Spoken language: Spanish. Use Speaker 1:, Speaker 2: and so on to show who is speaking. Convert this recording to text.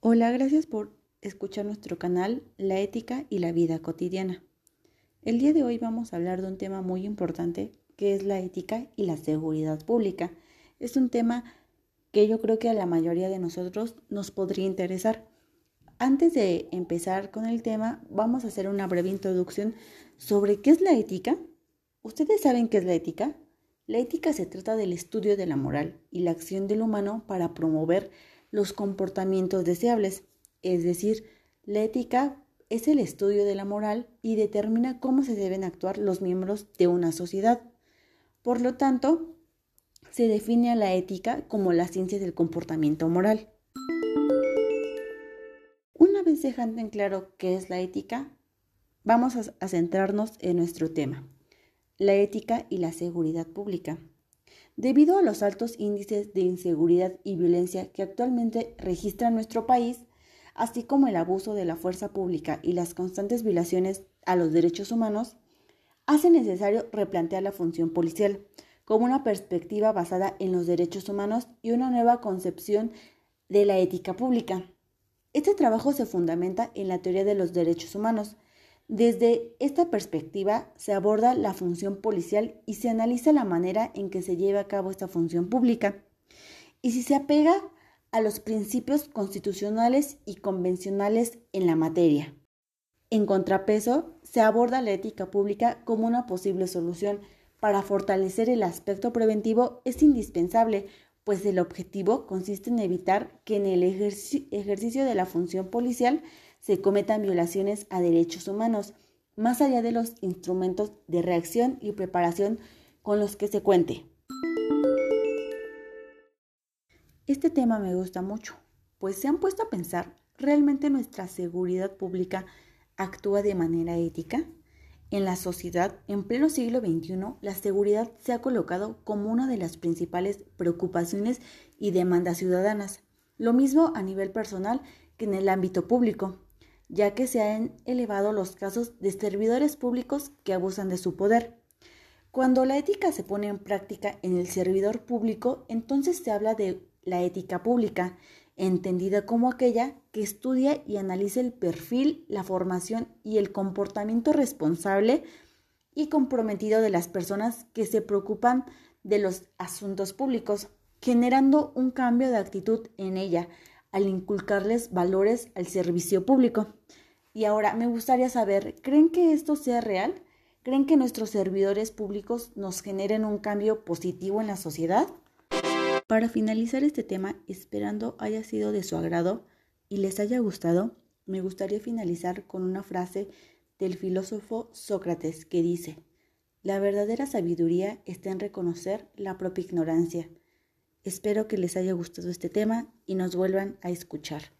Speaker 1: Hola, gracias por escuchar nuestro canal La ética y la vida cotidiana. El día de hoy vamos a hablar de un tema muy importante que es la ética y la seguridad pública. Es un tema que yo creo que a la mayoría de nosotros nos podría interesar. Antes de empezar con el tema, vamos a hacer una breve introducción sobre qué es la ética. ¿Ustedes saben qué es la ética? La ética se trata del estudio de la moral y la acción del humano para promover los comportamientos deseables, es decir, la ética es el estudio de la moral y determina cómo se deben actuar los miembros de una sociedad. Por lo tanto, se define a la ética como la ciencia del comportamiento moral. Una vez dejando en claro qué es la ética, vamos a, centrarnos en nuestro tema, la ética y la seguridad pública. Debido a los altos índices de inseguridad y violencia que actualmente registra nuestro país, así como el abuso de la fuerza pública y las constantes violaciones a los derechos humanos, hace necesario replantear la función policial como una perspectiva basada en los derechos humanos y una nueva concepción de la ética pública. Este trabajo se fundamenta en la teoría de los derechos humanos, desde esta perspectiva se aborda la función policial y se analiza la manera en que se lleva a cabo esta función pública y si se apega a los principios constitucionales y convencionales en la materia. En contrapeso, se aborda la ética pública como una posible solución. Para fortalecer el aspecto preventivo es indispensable, pues el objetivo consiste en evitar que en el ejercicio de la función policial se cometan violaciones a derechos humanos, más allá de los instrumentos de reacción y preparación con los que se cuente. Este tema me gusta mucho, pues se han puesto a pensar, ¿realmente nuestra seguridad pública actúa de manera ética? En la sociedad, en pleno siglo XXI, la seguridad se ha colocado como una de las principales preocupaciones y demandas ciudadanas. Lo mismo a nivel personal que en el ámbito público ya que se han elevado los casos de servidores públicos que abusan de su poder. Cuando la ética se pone en práctica en el servidor público, entonces se habla de la ética pública, entendida como aquella que estudia y analiza el perfil, la formación y el comportamiento responsable y comprometido de las personas que se preocupan de los asuntos públicos, generando un cambio de actitud en ella, al inculcarles valores al servicio público. Y ahora me gustaría saber, ¿creen que esto sea real? ¿Creen que nuestros servidores públicos nos generen un cambio positivo en la sociedad? Para finalizar este tema, esperando haya sido de su agrado y les haya gustado, me gustaría finalizar con una frase del filósofo Sócrates que dice, la verdadera sabiduría está en reconocer la propia ignorancia Espero que les haya gustado este tema y nos vuelvan a escuchar.